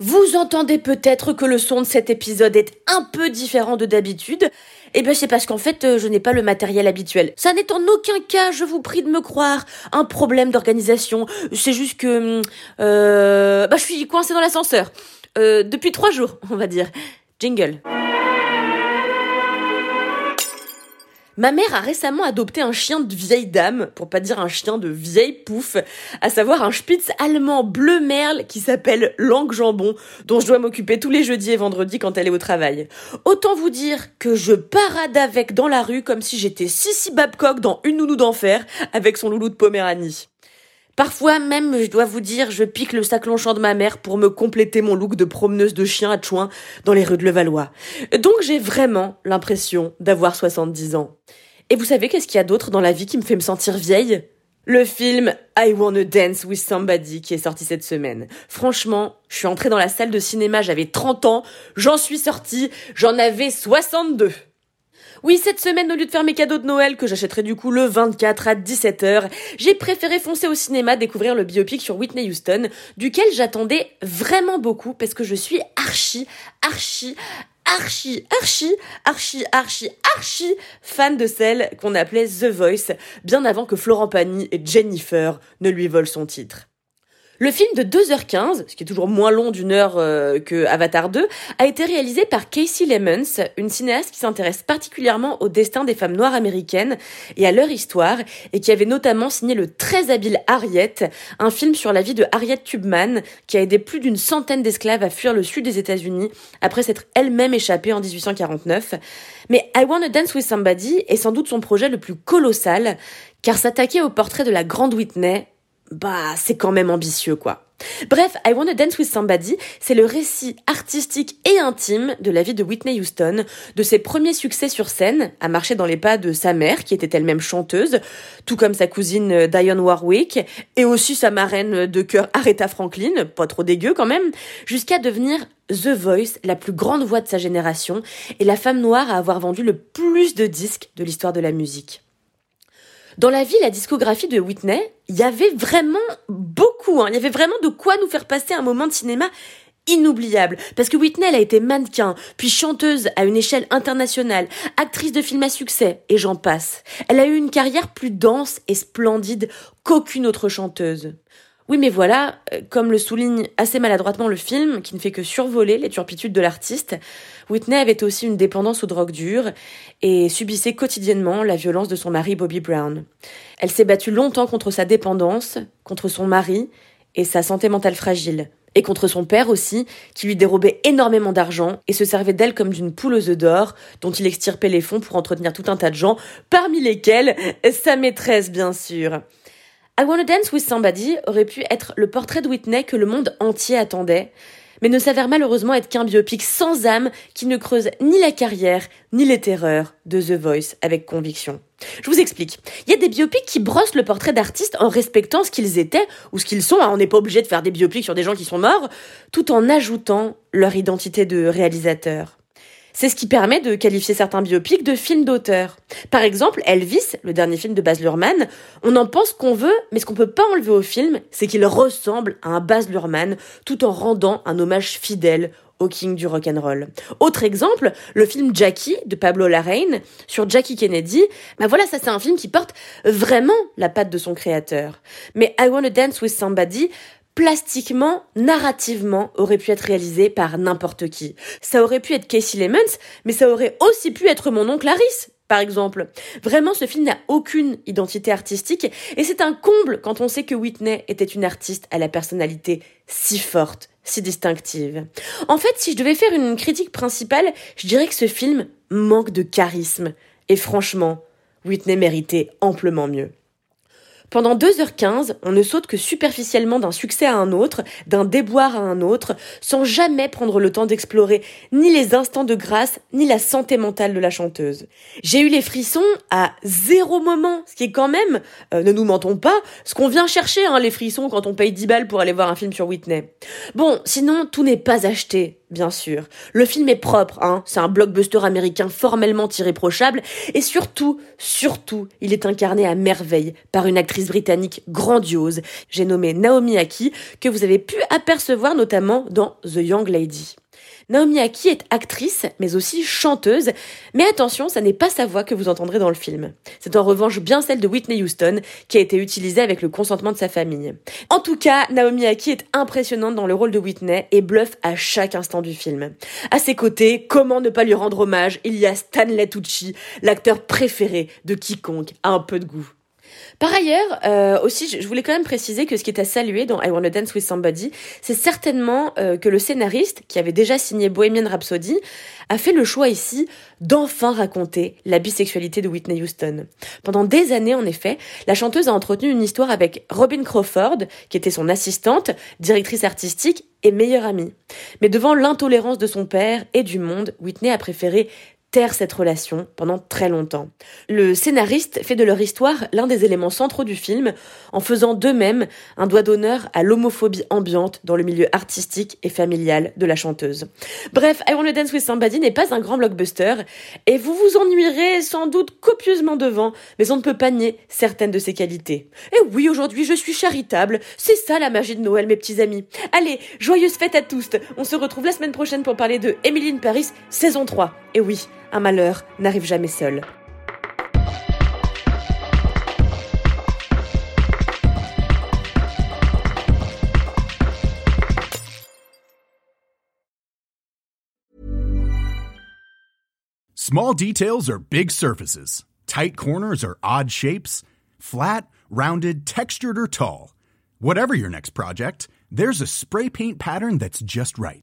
Vous entendez peut-être que le son de cet épisode est un peu différent de d'habitude. Eh bien, c'est parce qu'en fait, euh, je n'ai pas le matériel habituel. Ça n'est en aucun cas, je vous prie de me croire, un problème d'organisation. C'est juste que... Euh, bah, je suis coincée dans l'ascenseur. Euh, depuis trois jours, on va dire. Jingle. Ma mère a récemment adopté un chien de vieille dame, pour pas dire un chien de vieille pouffe, à savoir un spitz allemand bleu merle qui s'appelle Langue Jambon, dont je dois m'occuper tous les jeudis et vendredis quand elle est au travail. Autant vous dire que je parade avec dans la rue comme si j'étais Sissy Babcock dans Une nounou d'enfer avec son loulou de Poméranie. Parfois même, je dois vous dire, je pique le sac longchamp de ma mère pour me compléter mon look de promeneuse de chien à chouin dans les rues de Levallois. Donc j'ai vraiment l'impression d'avoir 70 ans. Et vous savez qu'est-ce qu'il y a d'autre dans la vie qui me fait me sentir vieille? Le film I Wanna Dance with Somebody qui est sorti cette semaine. Franchement, je suis entrée dans la salle de cinéma, j'avais 30 ans, j'en suis sortie, j'en avais 62. Oui, cette semaine, au lieu de faire mes cadeaux de Noël que j'achèterai du coup le 24 à 17h, j'ai préféré foncer au cinéma découvrir le biopic sur Whitney Houston, duquel j'attendais vraiment beaucoup parce que je suis archi, archi, archi, archi, archi, archi, archi fan de celle qu'on appelait The Voice, bien avant que Florent Pagny et Jennifer ne lui volent son titre. Le film de 2h15, ce qui est toujours moins long d'une heure euh, que Avatar 2, a été réalisé par Casey Lemons, une cinéaste qui s'intéresse particulièrement au destin des femmes noires américaines et à leur histoire, et qui avait notamment signé le très habile Harriet, un film sur la vie de Harriet Tubman, qui a aidé plus d'une centaine d'esclaves à fuir le sud des États-Unis après s'être elle-même échappée en 1849. Mais I Wanna Dance with Somebody est sans doute son projet le plus colossal, car s'attaquer au portrait de la grande Whitney bah, c'est quand même ambitieux, quoi. Bref, I Wanna Dance with Somebody, c'est le récit artistique et intime de la vie de Whitney Houston, de ses premiers succès sur scène, à marcher dans les pas de sa mère, qui était elle-même chanteuse, tout comme sa cousine euh, Dionne Warwick, et aussi sa marraine de cœur Aretha Franklin, pas trop dégueu quand même, jusqu'à devenir The Voice, la plus grande voix de sa génération, et la femme noire à avoir vendu le plus de disques de l'histoire de la musique. Dans la vie, la discographie de Whitney, il y avait vraiment beaucoup, hein. il y avait vraiment de quoi nous faire passer un moment de cinéma inoubliable. Parce que Whitney, a été mannequin, puis chanteuse à une échelle internationale, actrice de films à succès, et j'en passe. Elle a eu une carrière plus dense et splendide qu'aucune autre chanteuse. Oui, mais voilà, euh, comme le souligne assez maladroitement le film, qui ne fait que survoler les turpitudes de l'artiste, Whitney avait aussi une dépendance aux drogues dures et subissait quotidiennement la violence de son mari Bobby Brown. Elle s'est battue longtemps contre sa dépendance, contre son mari et sa santé mentale fragile, et contre son père aussi, qui lui dérobait énormément d'argent et se servait d'elle comme d'une poule aux œufs d'or, dont il extirpait les fonds pour entretenir tout un tas de gens, parmi lesquels sa maîtresse bien sûr. I Wanna Dance with Somebody aurait pu être le portrait de Whitney que le monde entier attendait, mais ne s'avère malheureusement être qu'un biopic sans âme qui ne creuse ni la carrière ni les terreurs de The Voice avec conviction. Je vous explique. Il y a des biopics qui brossent le portrait d'artistes en respectant ce qu'ils étaient ou ce qu'ils sont. Hein. On n'est pas obligé de faire des biopics sur des gens qui sont morts, tout en ajoutant leur identité de réalisateur. C'est ce qui permet de qualifier certains biopics de films d'auteur. Par exemple, Elvis, le dernier film de Baz Luhrmann, on en pense qu'on veut, mais ce qu'on peut pas enlever au film, c'est qu'il ressemble à un Baz Luhrmann tout en rendant un hommage fidèle au king du rock'n'roll. Autre exemple, le film Jackie de Pablo Larraine sur Jackie Kennedy. Bah voilà, ça c'est un film qui porte vraiment la patte de son créateur. Mais I Wanna Dance with Somebody plastiquement, narrativement, aurait pu être réalisé par n'importe qui. Ça aurait pu être Casey Lemons, mais ça aurait aussi pu être mon oncle Harris, par exemple. Vraiment, ce film n'a aucune identité artistique, et c'est un comble quand on sait que Whitney était une artiste à la personnalité si forte, si distinctive. En fait, si je devais faire une critique principale, je dirais que ce film manque de charisme. Et franchement, Whitney méritait amplement mieux. Pendant 2h15, on ne saute que superficiellement d'un succès à un autre, d'un déboire à un autre, sans jamais prendre le temps d'explorer ni les instants de grâce, ni la santé mentale de la chanteuse. J'ai eu les frissons à zéro moment, ce qui est quand même, euh, ne nous mentons pas, ce qu'on vient chercher, hein, les frissons quand on paye 10 balles pour aller voir un film sur Whitney. Bon, sinon, tout n'est pas acheté bien sûr. Le film est propre, hein. C'est un blockbuster américain formellement irréprochable. Et surtout, surtout, il est incarné à merveille par une actrice britannique grandiose. J'ai nommé Naomi Aki, que vous avez pu apercevoir notamment dans The Young Lady. Naomi Aki est actrice, mais aussi chanteuse. Mais attention, ça n'est pas sa voix que vous entendrez dans le film. C'est en revanche bien celle de Whitney Houston, qui a été utilisée avec le consentement de sa famille. En tout cas, Naomi Aki est impressionnante dans le rôle de Whitney et bluffe à chaque instant du film. À ses côtés, comment ne pas lui rendre hommage, il y a Stanley Tucci, l'acteur préféré de quiconque a un peu de goût. Par ailleurs, euh, aussi, je voulais quand même préciser que ce qui est à saluer dans I Wanna Dance with Somebody, c'est certainement euh, que le scénariste, qui avait déjà signé Bohemian Rhapsody, a fait le choix ici d'enfin raconter la bisexualité de Whitney Houston. Pendant des années, en effet, la chanteuse a entretenu une histoire avec Robin Crawford, qui était son assistante, directrice artistique et meilleure amie. Mais devant l'intolérance de son père et du monde, Whitney a préféré taire cette relation pendant très longtemps. Le scénariste fait de leur histoire l'un des éléments centraux du film, en faisant d'eux-mêmes un doigt d'honneur à l'homophobie ambiante dans le milieu artistique et familial de la chanteuse. Bref, I Wanna Dance with Somebody n'est pas un grand blockbuster, et vous vous ennuierez sans doute copieusement devant, mais on ne peut pas nier certaines de ses qualités. Et oui, aujourd'hui je suis charitable, c'est ça la magie de Noël mes petits amis. Allez, joyeuse fête à tous, on se retrouve la semaine prochaine pour parler de Emily in Paris, saison 3. Et oui, un malheur n'arrive jamais seul. Small details are big surfaces. Tight corners are odd shapes. Flat, rounded, textured, or tall. Whatever your next project, there's a spray paint pattern that's just right